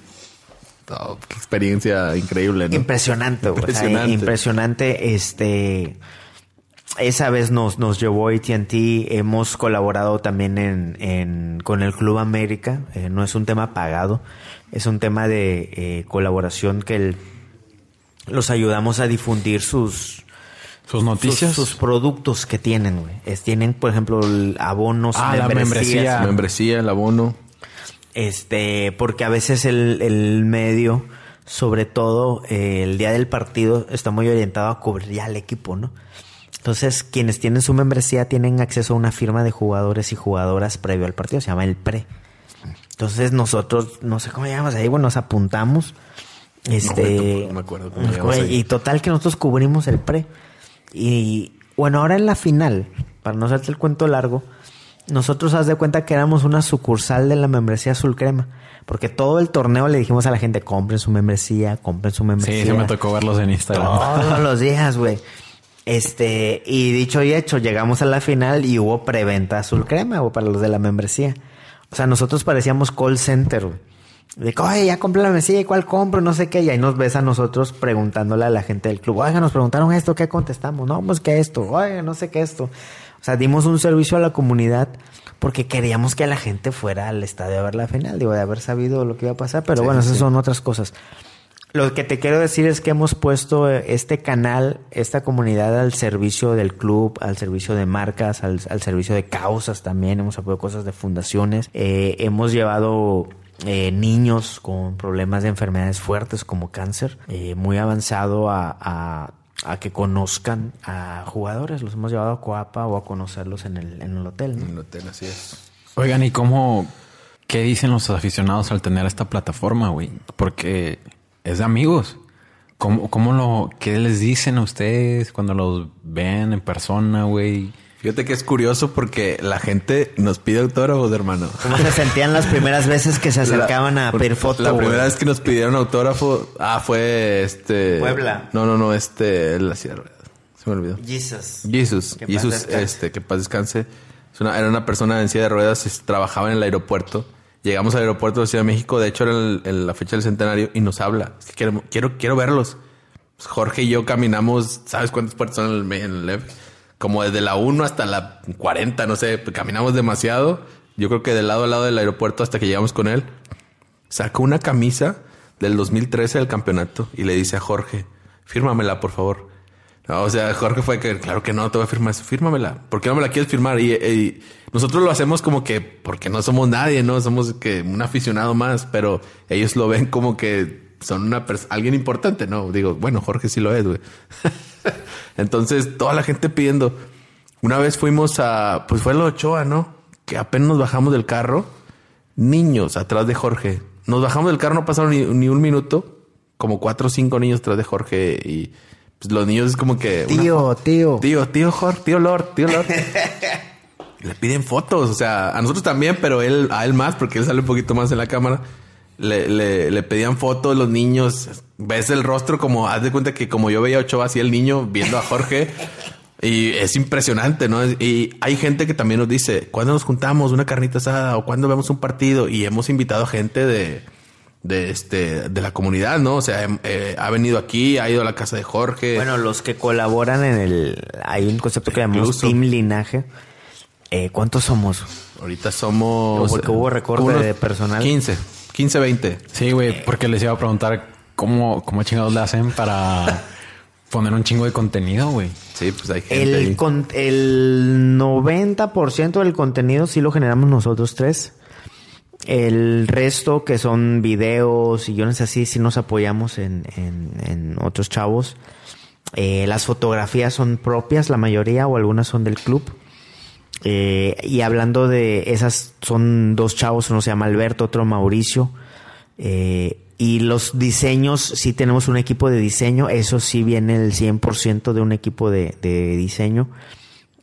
oh, qué experiencia increíble, ¿no? Impresionante, güey. Impresionante. impresionante, este esa vez nos, nos llevó ATT, hemos colaborado también en, con el Club América, eh, no es un tema pagado, es un tema de eh, colaboración que los ayudamos a difundir sus... Sus noticias. Sus, productos que tienen, güey. tienen, por ejemplo, el abonos, ah, la membresía. Membresía, el abono. Este, porque a veces el, el medio, sobre todo eh, el día del partido, está muy orientado a cubrir ya al equipo, ¿no? Entonces, quienes tienen su membresía tienen acceso a una firma de jugadores y jugadoras previo al partido, se llama el PRE. Entonces, nosotros, no sé cómo llamamos ahí, bueno, nos apuntamos. Este, no, me acuerdo cómo Y total que nosotros cubrimos el PRE. Y bueno, ahora en la final, para no hacerte el cuento largo, nosotros haz de cuenta que éramos una sucursal de la membresía azul crema. Porque todo el torneo le dijimos a la gente, compren su membresía, compren su membresía. Sí, se me tocó verlos en Instagram. Todos los días, güey. Este, y dicho y hecho, llegamos a la final y hubo preventa azul crema, o para los de la membresía. O sea, nosotros parecíamos call center, güey. De que, oye, ya compré la membresía, ¿y cuál compro? No sé qué. Y ahí nos ves a nosotros preguntándole a la gente del club. Oiga, nos preguntaron esto, ¿qué contestamos? No, pues que esto. Oiga, no sé qué esto. O sea, dimos un servicio a la comunidad porque queríamos que la gente fuera al estadio a ver la final. Digo, de haber sabido lo que iba a pasar. Pero bueno, esas son otras cosas. Lo que te quiero decir es que hemos puesto este canal, esta comunidad al servicio del club, al servicio de marcas, al, servicio de causas también. Hemos apoyado cosas de fundaciones. Eh, hemos llevado eh, niños con problemas de enfermedades fuertes como cáncer, eh, muy avanzado a, que conozcan a jugadores. Los hemos llevado a Coapa o a conocerlos en el, en el hotel. En el hotel, así es. Oigan, ¿y cómo, qué dicen los aficionados al tener esta plataforma, güey? Porque es de amigos. ¿Cómo, ¿Cómo lo, qué les dicen a ustedes cuando los ven en persona, güey? Fíjate que es curioso porque la gente nos pide autógrafos, hermano. ¿Cómo se sentían las primeras veces que se acercaban a pedir fotos? La primera vez que nos pidieron autógrafo, ah, fue este. Puebla. No, no, no, este, la sierra. Se me olvidó. Jesus. Jesus. Jesus, este, que paz descanse. era una persona en silla de ruedas, trabajaba en el aeropuerto Llegamos al aeropuerto de Ciudad de México, de hecho era en la fecha del centenario, y nos habla. quiero, quiero, quiero verlos. Pues Jorge y yo caminamos, ¿sabes cuántas puertas son en el, en Como desde la 1 hasta la 40, no sé, caminamos demasiado. Yo creo que de lado a lado del aeropuerto hasta que llegamos con él. Sacó una camisa del 2013 del campeonato y le dice a Jorge, fírmamela, por favor o sea, Jorge fue que, claro que no, te voy a firmar eso, fírmamela. ¿Por qué no me la quieres firmar? Y, nosotros lo hacemos como que porque no somos nadie, ¿no? Somos que un aficionado más, pero ellos lo ven como que son una alguien importante, ¿no? Digo, bueno, Jorge sí lo es, güey. <laughs> Entonces, toda la gente pidiendo. Una vez fuimos a, pues fue a la Ochoa, ¿no? Que apenas nos bajamos del carro, niños atrás de Jorge. Nos bajamos del carro, no pasaron ni, ni un minuto, como cuatro o cinco niños atrás de Jorge y pues, los niños es como que... una Tío, tío. Tío, tío Jorge, tío Lord, tío Lord. <laughs> Le piden fotos, o sea, a nosotros también, pero él, a él más, porque él sale un poquito más en la cámara. Le, le, le pedían fotos los niños. Ves el rostro como, haz de cuenta que como yo veía a Ochoa así el niño viendo a Jorge. <laughs> y es impresionante, ¿no? Y hay gente que también nos dice, ¿cuándo nos juntamos una carnita asada o cuándo vemos un partido? Y hemos invitado a gente de, de este, de la comunidad, ¿no? O sea, eh, ha venido aquí, ha ido a la casa de Jorge. Bueno, los que colaboran en el... Hay un concepto que llamamos. Team Linaje. Eh, ¿Cuántos somos? Ahorita somos. Porque hubo recorte de personal. 15, 15, 20. Sí, güey, porque les iba a preguntar cómo, cómo chingados le hacen para poner un chingo de contenido, güey. Sí, pues hay gente. El, ahí. con- el 90% del contenido sí lo generamos nosotros tres. El resto, que son videos y guiones así, sí nos apoyamos en, otros chavos. Eh, las fotografías son propias, la mayoría, o algunas son del club. Eh, y hablando de esas, son dos chavos, uno se llama Alberto, otro Mauricio. Eh, y los diseños, sí tenemos un equipo de diseño, eso sí viene el 100% de un equipo de diseño.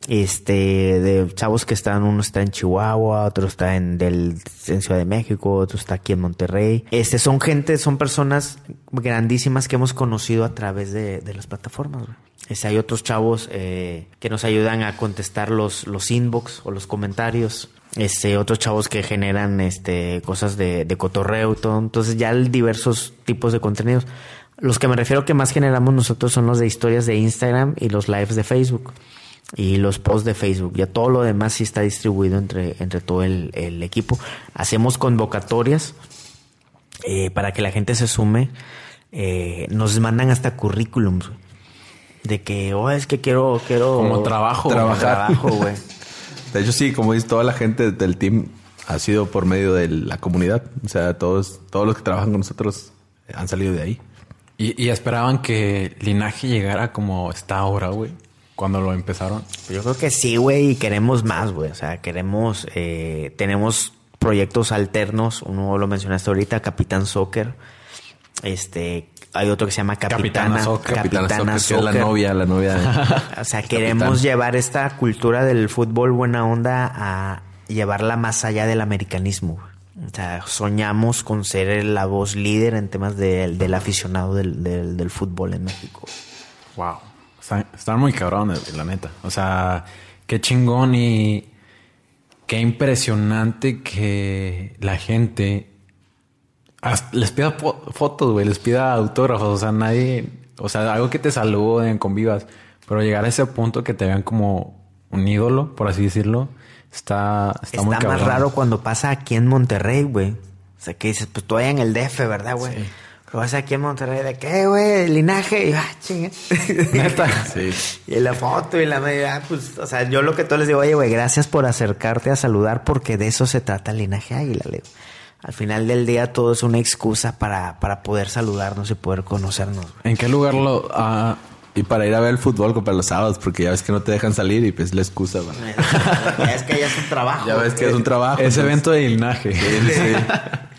Este, de chavos que están, uno está en Chihuahua, otro está en, del, en Ciudad de México, otro está aquí en Monterrey. Este, son gente, son personas grandísimas que hemos conocido a través de, de las plataformas. Este, hay otros chavos eh, que nos ayudan a contestar los, los inbox o los comentarios. Este, otros chavos que generan este, cosas de, de cotorreo y. Entonces ya diversos tipos de contenidos. Los que me refiero que más generamos nosotros son los de historias de Instagram y los lives de Facebook y los posts de Facebook. Ya todo lo demás sí está distribuido entre, entre todo el, el equipo. Hacemos convocatorias eh, para que la gente se sume. Eh, nos mandan hasta currículums de que, oh, es que quiero, quiero Como trabajo, Como trabajo, <laughs> güey. De hecho, sí, como dices, toda la gente del team ha sido por medio de la comunidad. O sea, todos, todos los que trabajan con nosotros han salido de ahí. Y, y esperaban que Linaje llegara como está ahora, güey. Cuando lo empezaron. Pues Yo creo que sí, güey, y queremos más, güey. O sea, queremos, eh, tenemos proyectos alternos. Uno lo mencionaste ahorita, Capitán Soccer. Este, hay otro que se llama Capitana, Capitana Soccer. Capitana Soccer, que es la Soccer. novia, la novia. O sea, queremos llevar esta cultura del fútbol buena onda a llevarla más allá del americanismo. O sea, soñamos con ser la voz líder en temas del, del aficionado del, del- del fútbol en México. Wow. Están, están muy cabrones, la neta. O sea, qué chingón y qué impresionante que la gente les pida fo- fotos, güey, les pida autógrafos. O sea, nadie, o sea, algo que te saluden, convivas. Pero llegar a ese punto que te vean como un ídolo, por así decirlo, está, está, Está, muy más cabrón. raro cuando pasa aquí en Monterrey, güey. O sea, que dices, pues allá en el DF, ¿verdad, güey? Pero vas aquí en Monterrey, ¿de qué, güey? Linaje. Y, ah, chinga. <laughs> Neta. Sí. Y la foto y la media, pues, o sea, yo lo que todos les digo, oye, güey, gracias por acercarte a saludar porque de eso se trata el linaje águila, le digo. Al final del día todo es una excusa para, para poder saludarnos y poder conocernos. güey. ¿En qué lugar lo... ah, Y para ir a ver el fútbol para los sábados, porque ya ves que no te dejan salir y pues la excusa, güey. <laughs> Ya es que ya es un trabajo. Ya ves que es un trabajo. ese entonces- evento de Linaje. Sí, sí. <laughs>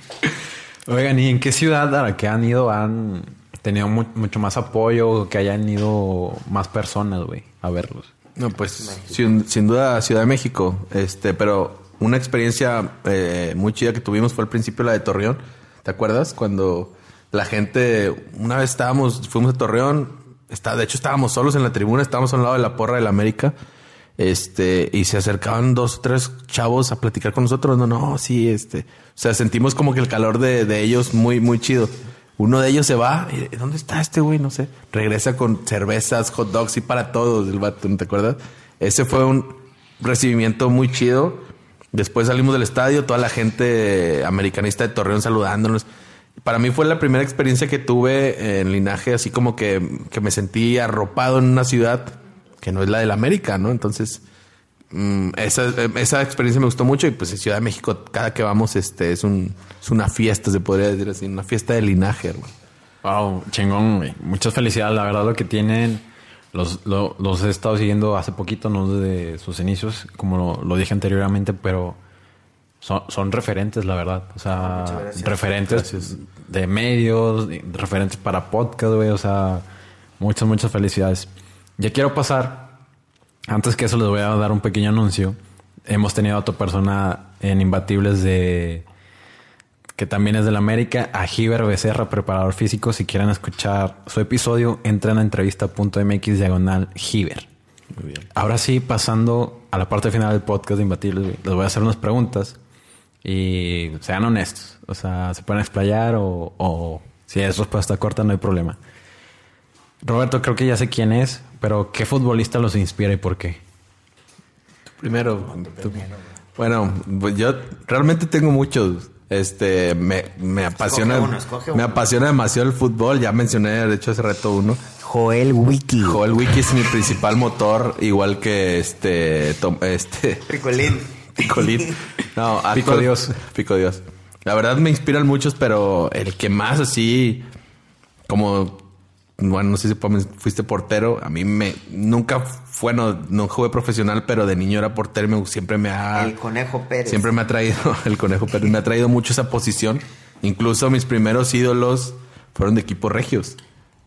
Oigan, ¿y en qué ciudad a la que han ido han tenido mu- mucho más apoyo? Que hayan ido más personas, güey, a verlos. No, pues sin, sin duda Ciudad de México, este, pero una experiencia eh, muy chida que tuvimos fue al principio la de Torreón. ¿Te acuerdas? Cuando la gente, una vez estábamos, fuimos a Torreón, está, de hecho estábamos solos en la tribuna, estábamos a un lado de la porra del América, este, y se acercaban dos tres chavos a platicar con nosotros. No, no, sí, este, o sea, sentimos como que el calor de, de ellos muy, muy chido. Uno de ellos se va. y, ¿Dónde está este güey? No sé. Regresa con cervezas, hot dogs y para todos el vato, ¿no te acuerdas? Ese fue un recibimiento muy chido. Después salimos del estadio, toda la gente americanista de Torreón saludándonos. Para mí fue la primera experiencia que tuve en linaje, así como que, que me sentí arropado en una ciudad que no es la del América, ¿no? Entonces, mm, esa, esa experiencia me gustó mucho y pues en Ciudad de México cada que vamos este es un es una fiesta, se podría decir así, una fiesta de linaje, hermano. Wow, chingón, güey. Muchas felicidades. La verdad, lo que tienen, los, lo- los he estado siguiendo hace poquito, no desde sus inicios, como lo, lo dije anteriormente, pero son, son referentes, la verdad. O sea, referentes de medios, referentes para podcast, güey. O sea, muchas, muchas felicidades. Ya quiero pasar, antes que eso les voy a dar un pequeño anuncio. Hemos tenido a otra persona en Imbatibles de que también es del América, a Giver Becerra, preparador físico. Si quieren escuchar su episodio, entren a entrevista.mx diagonal Giver. Muy bien. Ahora sí, pasando a la parte final del podcast de Imbatibles, les voy a hacer unas preguntas y sean honestos. O sea, se pueden explayar o, o si es respuesta corta, no hay problema. Roberto, creo que ya sé quién es, pero ¿qué futbolista los inspira y por qué? Primero, tú. bueno, pues yo realmente tengo muchos. Este, me, me apasiona, uno, escoge me apasiona demasiado el fútbol. Ya mencioné, de hecho, hace rato uno. Joel Wiki. Joel Wiki es mi principal motor, igual que este, Tom- este, Picolín. <laughs> Picolín. No, <laughs> actual- Pico Dios. Pico Dios. La verdad me inspiran muchos, pero el que más así, como, bueno, no sé si fuiste portero, a mí me, nunca, fue, no, jugué profesional, pero de niño era portero y me, siempre me ha... El Conejo Pérez. Siempre me ha traído <laughs> el conejo, pero me ha traído mucho esa posición. Incluso mis primeros ídolos fueron de equipos regios,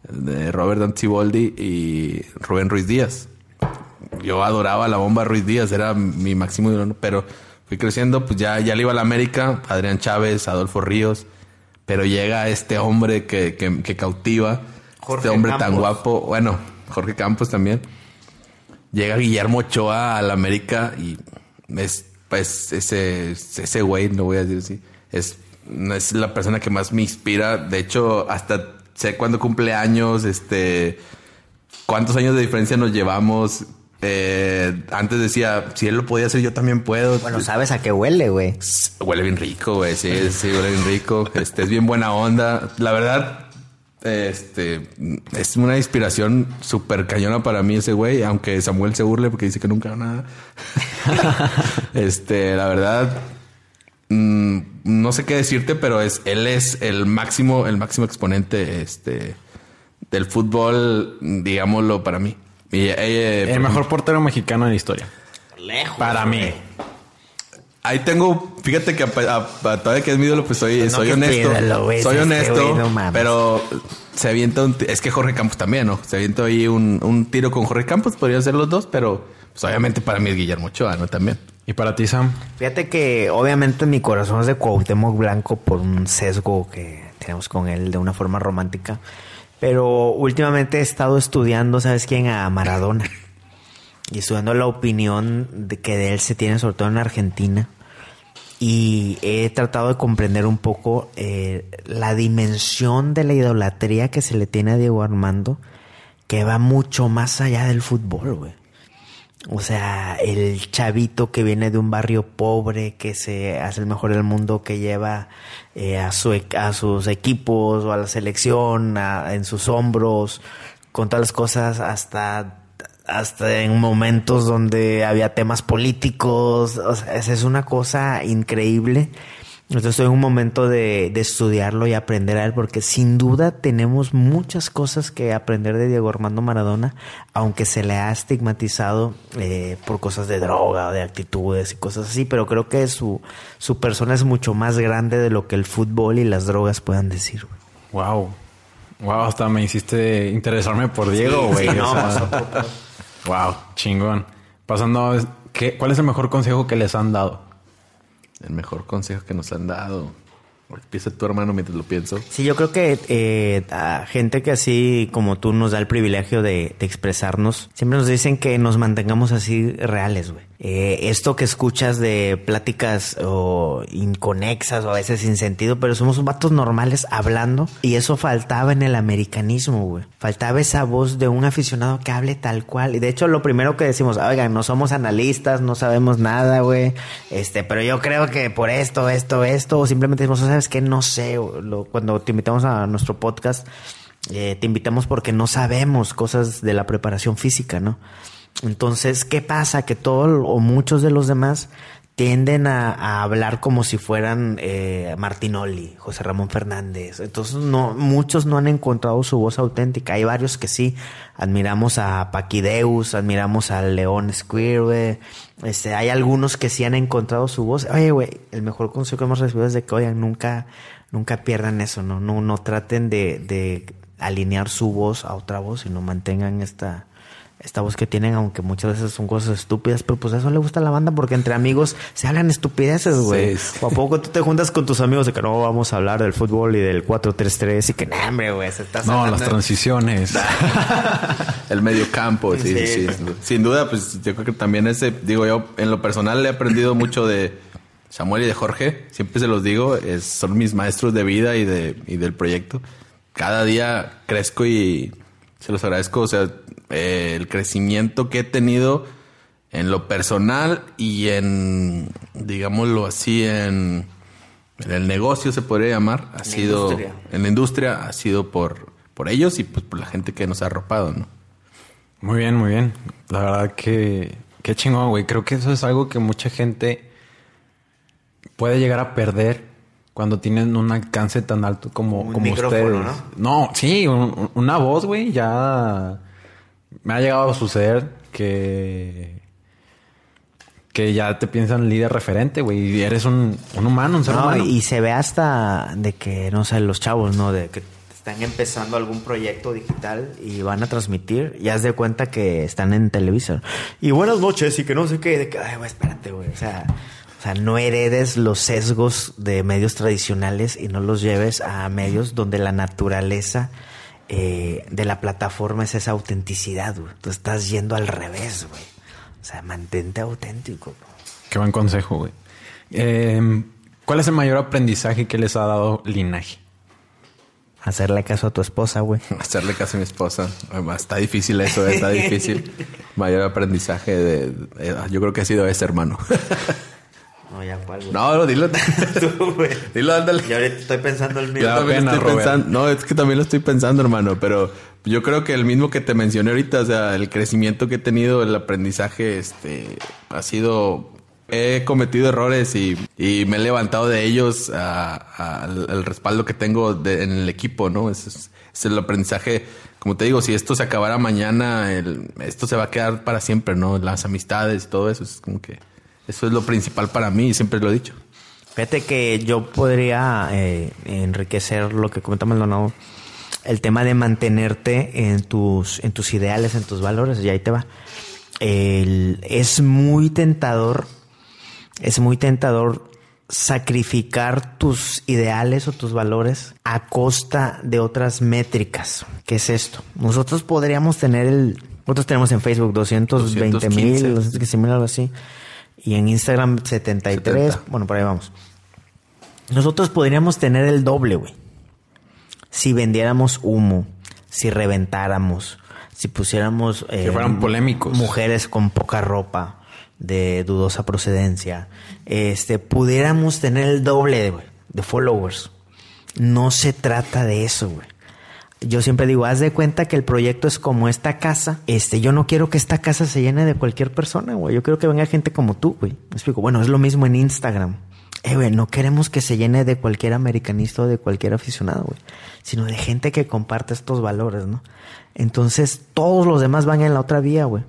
de Robert Danziboldi y Rubén Ruiz Díaz. Yo adoraba la bomba Ruiz Díaz, era mi máximo ídolo, pero fui creciendo, pues ya, ya le iba a la América, Adrián Chávez, Adolfo Ríos, pero llega este hombre que, que- que cautiva, Jorge este hombre tan Campos. guapo, bueno, Jorge Campos también. Llega Guillermo Ochoa a la América y es pues ese ese güey, lo voy a decir así, es es la persona que más me inspira. De hecho, hasta sé cuándo cumple años, este cuántos años de diferencia nos llevamos. Eh, antes decía, si él lo podía hacer, yo también puedo. Bueno, ¿sabes a qué huele, güey? Huele bien rico, güey. Sí, sí, huele bien rico. Este es bien buena onda. La verdad, este es una inspiración súper cañona para mí ese güey, aunque Samuel se burle porque dice que nunca nada. <laughs> este, la verdad, mm, no sé qué decirte, pero es él es el máximo, el máximo exponente, este, del fútbol, digámoslo para mí. Y, eh, El mejor portero mexicano en la historia. Lejos. Para mí. Ahí tengo, fíjate que a, a- a- todavía que es mi ídolo, pues soy, no soy honesto. pídelo, güey, soy este honesto, güey, no pero se avienta un... Es que Jorge Campos también, ¿no? Se avienta ahí un, un tiro con Jorge Campos, podrían ser los dos, pero pues obviamente para mí es Guillermo Ochoa, ¿no? También. ¿Y para ti, Sam? Fíjate que obviamente mi corazón es de Cuauhtémoc Blanco por un sesgo que tenemos con él de una forma romántica. Pero últimamente he estado estudiando, ¿sabes quién? A Maradona. Y estudiando la opinión de que de él se tiene, sobre todo en Argentina. Y he tratado de comprender un poco eh, la dimensión de la idolatría que se le tiene a Diego Armando, que va mucho más allá del fútbol, güey. O sea, el chavito que viene de un barrio pobre, que se hace el mejor del mundo, que lleva eh, a, su, a sus equipos o a la selección en sus hombros, con todas las cosas, hasta, hasta en momentos donde había temas políticos. O sea, esa es una cosa increíble. Entonces estoy en un momento de, de estudiarlo y aprender a él, porque sin duda tenemos muchas cosas que aprender de Diego Armando Maradona, aunque se le ha estigmatizado eh, por cosas de droga de actitudes y cosas así, pero creo que su, su persona es mucho más grande de lo que el fútbol y las drogas puedan decir. Wow. Wow, hasta me hiciste interesarme por Diego, güey. sí, <laughs> no, O sea, nosotros. Wow, chingón. Pasando, ¿qué, ¿cuál es el mejor consejo que les han dado? El mejor consejo que nos han dado. Empieza tu hermano mientras lo pienso. Sí, yo creo que eh, a gente que así como tú nos da el privilegio de, expresarnos, siempre nos dicen que nos mantengamos así reales, güey. Eh, esto que escuchas de pláticas o inconexas o a veces sin sentido, pero somos vatos normales hablando y eso faltaba en el americanismo, güey. Faltaba esa voz de un aficionado que hable tal cual. Y de hecho lo primero que decimos, oigan, no somos analistas, no sabemos nada, güey. Este, pero yo creo que por esto, esto, esto, o simplemente decimos, ¿sabes qué? No sé. cuando te invitamos a nuestro podcast, eh, te invitamos porque no sabemos cosas de la preparación física, ¿no? Entonces, ¿qué pasa? Que todos o muchos de los demás tienden a, hablar como si fueran eh, Martinoli, José Ramón Fernández. Entonces, no, muchos no han encontrado su voz auténtica. Hay varios que sí. Admiramos a Paquideus, admiramos a León Squire, Este, hay algunos que sí han encontrado su voz. Oye, güey, el mejor consejo que hemos recibido es de que, oigan, nunca, nunca pierdan eso, ¿no? No, no traten de, de alinear su voz a otra voz, sino mantengan esta, esta voz que tienen, aunque muchas veces son cosas estúpidas, pero pues eso le gusta a la banda porque entre amigos se hablan estupideces, güey. ¿O a poco tú te juntas con tus amigos de que no vamos a hablar del fútbol y del 4-3-3 y que, no, hombre, güey, se está No, las transiciones. <laughs> El medio campo, sí, sí, sí. Sin duda, pues yo creo que también ese, digo yo, en lo personal he aprendido mucho de Samuel y de Jorge, siempre se los digo, es, son mis maestros de vida y, de, y del proyecto. Cada día crezco y se los agradezco, o sea, eh, el crecimiento que he tenido en lo personal y en, digámoslo así, en, el negocio se podría llamar, ha sido, en la industria, ha sido por, por ellos y pues por la gente que nos ha arropado, ¿no? Muy bien, muy bien. La verdad que, qué chingón, güey. Creo que eso es algo que mucha gente puede llegar a perder cuando tienen un alcance tan alto como, como ustedes. ¿no? no, sí, una voz, güey, ya me ha llegado a suceder que que ya te piensan líder referente, güey, y eres un, humano, un ser humano. Y se ve hasta de que, no sé, los chavos, ¿no? De que están empezando algún proyecto digital y van a transmitir, ya has de cuenta que están en televisión. Y buenas noches, y que no sé qué, de que, ay, güey, espérate, güey, o sea, o sea, no heredes los sesgos de medios tradicionales y no los lleves a medios donde la naturaleza eh, de la plataforma es esa autenticidad, güey. Tú estás yendo al revés, güey. O sea, mantente auténtico. Qué buen consejo, güey. Em, ¿Cuál es el mayor aprendizaje que les ha dado Linaje? Hacerle caso a tu esposa, güey. <laughs> Hacerle caso a mi esposa. Está difícil eso, está difícil. <laughs> mayor aprendizaje de, Yo creo que ha sido ese, hermano. <laughs> No, ya cuál, No, no, dilo. <laughs> Tú, güey. Dilo, ándale. Yo ahorita estoy pensando el mismo. Yo también estoy pensando. No, es que también lo estoy pensando, hermano. Pero yo creo que el mismo que te mencioné ahorita, o sea, el crecimiento que he tenido, el aprendizaje, este, ha sido. He cometido errores y, y me he levantado de ellos al respaldo que tengo en el equipo, ¿no? Ese es, es, el aprendizaje. Como te digo, si esto se acabara mañana, el, esto se va a quedar para siempre, ¿no? Las amistades y todo eso. Es como que eso es lo principal para mí y siempre lo he dicho. Fíjate que yo podría eh, enriquecer lo que comenta Maldonado, el tema de mantenerte en tus, en tus ideales, en tus valores, y ahí te va. es muy tentador, es muy tentador sacrificar tus ideales o tus valores a costa de otras métricas. ¿Qué es esto? Nosotros podríamos tener el, nosotros tenemos en Facebook 220 mil, algo así y en Instagram 73. Bueno, por ahí vamos. Nosotros podríamos tener el doble, güey. Si vendiéramos humo, si reventáramos, si pusiéramos... Eh, fueran polémicos. Mujeres con poca ropa, de dudosa procedencia. Este, pudiéramos tener el doble, güey, de followers. No se trata de eso, güey yo siempre digo, haz de cuenta que el proyecto es como esta casa. Este, yo no quiero que esta casa se llene de cualquier persona, güey. Yo quiero que venga gente como tú, güey. Me explico. Bueno, es lo mismo en Instagram. Eh, güey, no queremos que se llene de cualquier americanista o de cualquier aficionado, güey. Sino de gente que comparte estos valores, ¿no? Entonces, todos los demás van en la otra vía, güey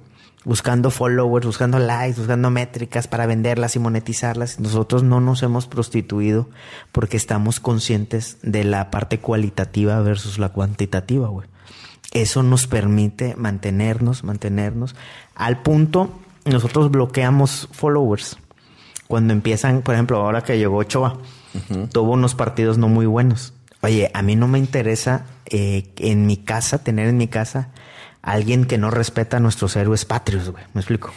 buscando followers, buscando likes, buscando métricas para venderlas y monetizarlas. Nosotros no nos hemos prostituido porque estamos conscientes de la parte cualitativa versus la cuantitativa, güey. Eso nos permite mantenernos, mantenernos al punto, nosotros bloqueamos followers. Cuando empiezan, por ejemplo, ahora que llegó Ochoa, tuvo unos partidos no muy buenos. Oye, a mí no me interesa eh, en mi casa, tener en mi casa alguien que no respeta a nuestros héroes patrios, güey. ¿Me explico?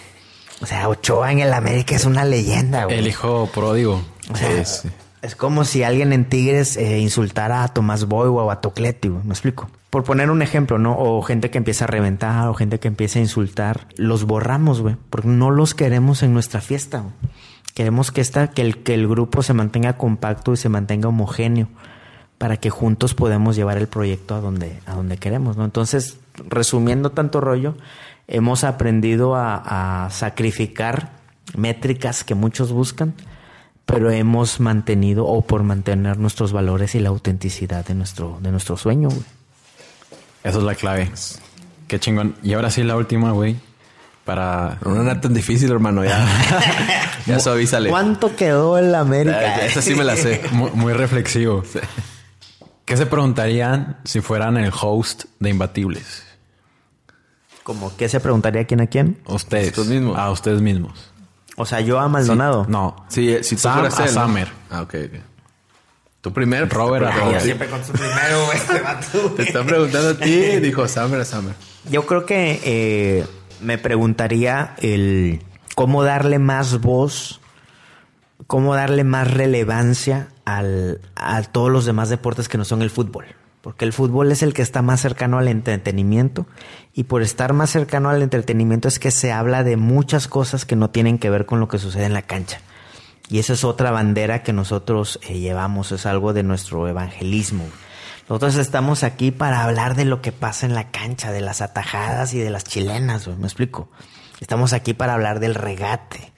O sea, Ochoa en el América es una leyenda, güey. El hijo pródigo. O sea, es, como si alguien en Tigres eh, insultara a Tomás Boy o a Tocletti, güey. ¿Me explico? Por poner un ejemplo, ¿no? O gente que empieza a reventar o gente que empieza a insultar. Los borramos, güey. Porque no los queremos en nuestra fiesta, güey. Queremos que, esta, que, el, que el grupo se mantenga compacto y se mantenga homogéneo para que juntos podamos llevar el proyecto a donde, a donde queremos, ¿no? Entonces, resumiendo tanto rollo, hemos aprendido a, sacrificar métricas que muchos buscan, pero hemos mantenido o por mantener nuestros valores y la autenticidad de nuestro, de nuestro sueño, güey. Esa es la clave. Qué chingón. Y ahora sí la última, güey. Para... No era tan difícil, hermano. Ya, <laughs> ya suavízale. ¿Cuánto quedó en la América? Esa sí me la sé. <laughs> Muy, muy reflexivo. ¿Qué se preguntarían si fueran el host de Imbatibles? ¿Cómo qué se preguntaría quién a quién? Ustedes. Ustedes mismos. A ustedes mismos. O sea, yo a Maldonado. No. Sí, eh, si tú Sam fueras a él, ¿no? Summer. Ah, ok, ok. Tú primero. Robert a te Robert. pregunto- con su primero, este vato, Te está preguntando a ti y dijo Summer a Summer. Yo creo que eh, me preguntaría el cómo darle más voz, cómo darle más relevancia al, a todos los demás deportes que no son el fútbol. Porque el fútbol es el que está más cercano al entretenimiento y por estar más cercano al entretenimiento es que se habla de muchas cosas que no tienen que ver con lo que sucede en la cancha. Y esa es otra bandera que nosotros eh, llevamos, es algo de nuestro evangelismo. Nosotros estamos aquí para hablar de lo que pasa en la cancha, de las atajadas y de las chilenas, me explico. Estamos aquí para hablar del regate.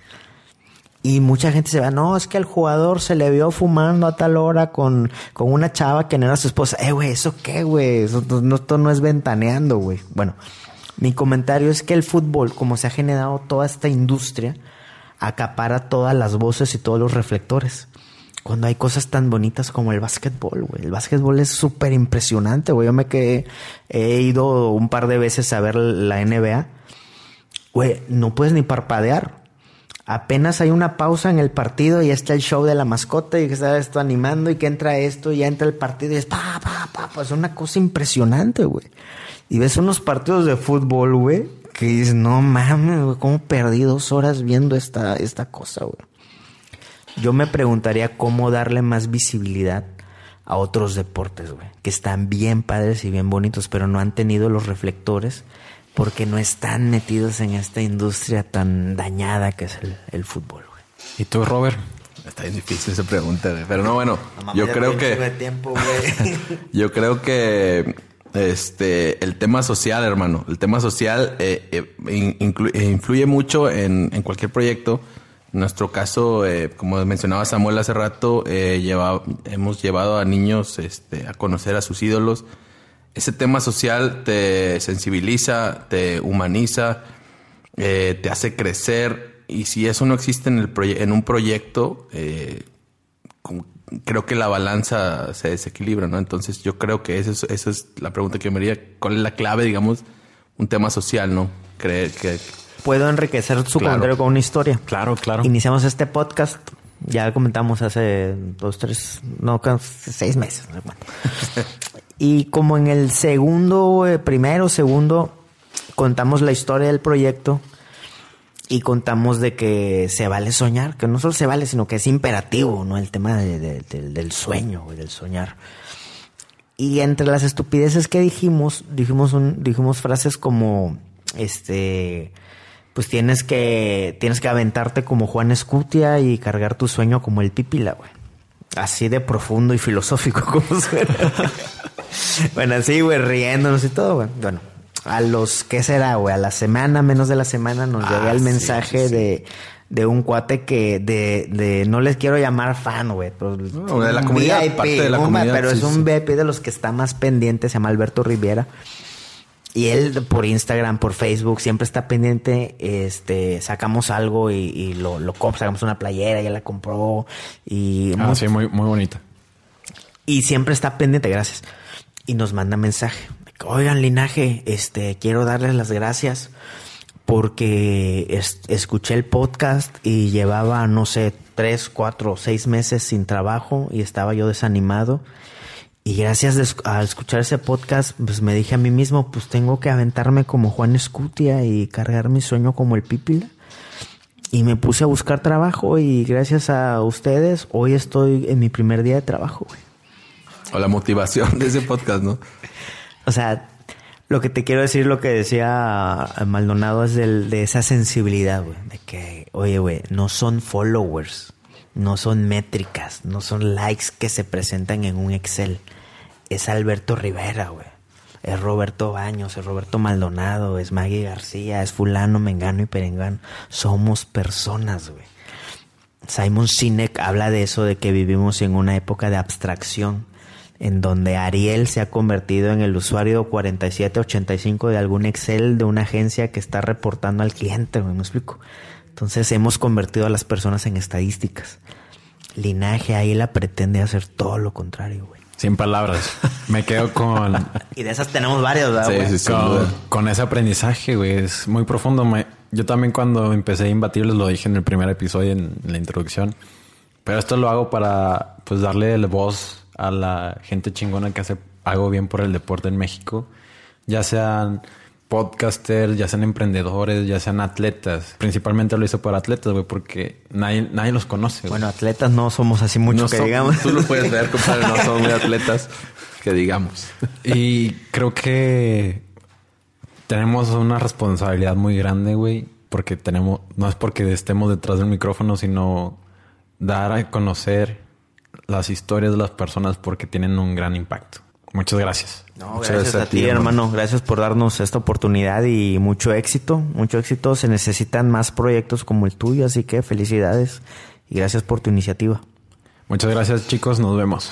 Y mucha gente se va, no, es que al jugador se le vio fumando a tal hora con, con una chava que no era su esposa. Eh, güey, ¿eso qué, güey? Esto no es ventaneando, güey. Bueno, mi comentario es que el fútbol, como se ha generado toda esta industria, acapara todas las voces y todos los reflectores. Cuando hay cosas tan bonitas como el básquetbol, güey. El básquetbol es súper impresionante, güey. Yo me quedé, he ido un par de veces a ver la NBA. Güey, no puedes ni parpadear. Apenas hay una pausa en el partido y está el show de la mascota y que está esto animando y que entra esto y ya entra el partido y es pa, pa, pa, pa. Es una cosa impresionante, güey. Y ves unos partidos de fútbol, güey, que dices, no mames, güey, cómo perdí dos horas viendo esta, esta cosa, güey. Yo me preguntaría cómo darle más visibilidad a otros deportes, güey, que están bien padres y bien bonitos, pero no han tenido los reflectores porque no están metidos en esta industria tan dañada que es el, el fútbol, güey. ¿Y tú, Robert? Está bien difícil esa pregunta, güey. Pero no, bueno, yo creo que... tiempo, güey. <laughs> Yo creo que este el tema social, hermano, el tema social eh, eh, eh, influye mucho en, en cualquier proyecto. En nuestro caso, eh, como mencionaba Samuel hace rato, eh, lleva- hemos llevado a niños este, a conocer a sus ídolos. Ese tema social te sensibiliza, te humaniza, eh, te hace crecer. Y si eso no existe en, el proye- en un proyecto, eh, como- creo que la balanza se desequilibra, ¿no? Entonces yo creo que esa es, esa es la pregunta que me haría. ¿Cuál es la clave, digamos, un tema social, ¿no? Creer que... Puedo enriquecer su Claro. comentario con una historia. Claro, claro. Iniciamos este podcast, ya comentamos hace dos, tres, no, seis meses. <laughs> y como en el segundo, eh, primero, segundo, contamos la historia del proyecto y contamos de que se vale soñar, que no solo se vale, sino que es imperativo, ¿no? El tema de- de- del- sueño, del soñar. Y entre las estupideces que dijimos, dijimos un, dijimos frases como este pues tienes que tienes que aventarte como Juan Escutia y cargar tu sueño como el Pipila, güey. Así de profundo y filosófico <laughs> como suena. <laughs> bueno, así, güey, riéndonos y todo, güey. Bueno, a los, ¿qué será, güey? A la semana, menos de la semana, nos Ah, llega el sí, mensaje sí, de de un cuate que de, de no les quiero llamar fan, güey, pero No, de la un comunidad, parte de la un- comunidad, pero es un. VIP de los que está más pendiente, se llama Alberto Riviera. Y él por Instagram, por Facebook, siempre está pendiente. Este, sacamos algo y, y lo, lo sacamos una playera, ya la compró. Y, Ah, sí, muy, muy bonita. y siempre está pendiente, gracias. Y nos manda mensaje. Oigan, linaje, este, quiero darles las gracias porque es- escuché el podcast y llevaba, no sé, tres, cuatro, seis meses sin trabajo y estaba yo desanimado. Y gracias a escuchar ese podcast, pues me dije a mí mismo, pues tengo que aventarme como Juan Escutia y cargar mi sueño como el Pípila. Y me puse a buscar trabajo y gracias a ustedes, hoy estoy en mi primer día de trabajo, güey. O la motivación de ese podcast, ¿no? O sea, lo que te quiero decir, lo que decía Maldonado es del- de esa sensibilidad, güey. De que, oye, güey, no son followers, no son métricas, no son likes que se presentan en un Excel. Es Alberto Rivera, güey. es Roberto Baños, es Roberto Maldonado, es Maggie García, es fulano, mengano y perengano. Somos personas, güey. Simon Sinek habla de eso, de que vivimos en una época de abstracción, en donde Ariel se ha convertido en el usuario 4785 de algún Excel de una agencia que está reportando al cliente, güey, ¿me explico? Entonces hemos convertido a las personas en estadísticas. Linaje ahí la pretende hacer todo lo contrario, güey. Sin palabras. Me quedo con... <laughs> y de esas tenemos varias, ¿verdad, Sí, güey? sí, sin con, ese aprendizaje, güey. Es muy profundo. Me- yo también cuando empecé a Imbatibles lo dije en el primer episodio, en la introducción. Pero esto lo hago para pues darle la voz a la gente chingona que hace algo bien por el deporte en México. Ya sean podcasters, ya sean emprendedores, ya sean atletas. Principalmente lo hice para atletas, güey, porque nadie, nadie los conoce. Bueno, atletas no somos así mucho No que son- digamos. Tú lo puedes ver, compadre. No son muy atletas que digamos. <laughs> Y creo que tenemos una responsabilidad muy grande, güey, porque tenemos, no es porque estemos detrás del micrófono, sino dar a conocer las historias de las personas porque tienen un gran impacto. Muchas gracias. No, Muchas gracias, gracias a a ti, ti, hermano. hermano. Gracias por darnos esta oportunidad y mucho éxito. Mucho éxito. Se necesitan más proyectos como el tuyo, así que felicidades y gracias por tu iniciativa. Muchas gracias, chicos. Nos vemos.